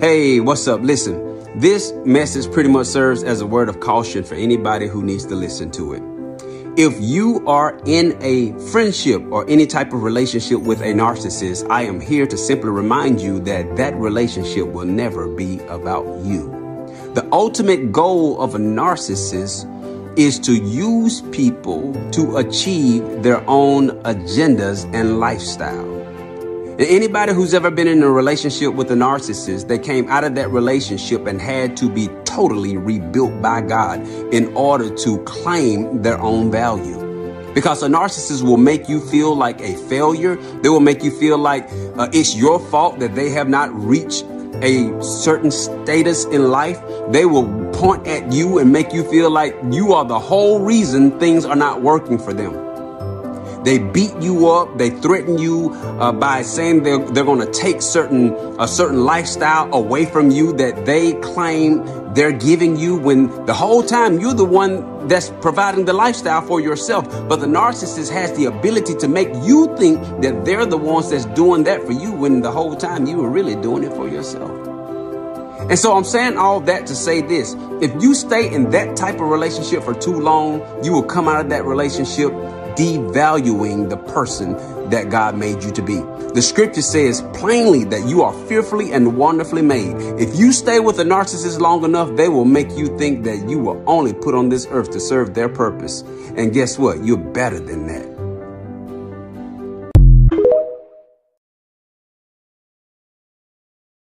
Hey, what's up? Listen, this message pretty much serves as a word of caution for anybody who needs to listen to it. If you are in a friendship or any type of relationship with a narcissist, I am here to simply remind you that that relationship will never be about you. The ultimate goal of a narcissist is to use people to achieve their own agendas and lifestyle. Anybody who's ever been in a relationship with a narcissist, they came out of that relationship and had to be totally rebuilt by God in order to claim their own value. Because a narcissist will make you feel like a failure. They will make you feel like uh, it's your fault that they have not reached a certain status in life. They will point at you and make you feel like you are the whole reason things are not working for them. They beat you up. They threaten you uh, by saying they're, they're going to take certain a certain lifestyle away from you that they claim they're giving you when the whole time you're the one that's providing the lifestyle for yourself. But the narcissist has the ability to make you think that they're the ones that's doing that for you when the whole time you were really doing it for yourself. And so I'm saying all that to say this. If you stay in that type of relationship for too long, you will come out of that relationship devaluing the person that God made you to be. The scripture says plainly that you are fearfully and wonderfully made. If you stay with a narcissist long enough, they will make you think that you were only put on this earth to serve their purpose. And guess what? You're better than that.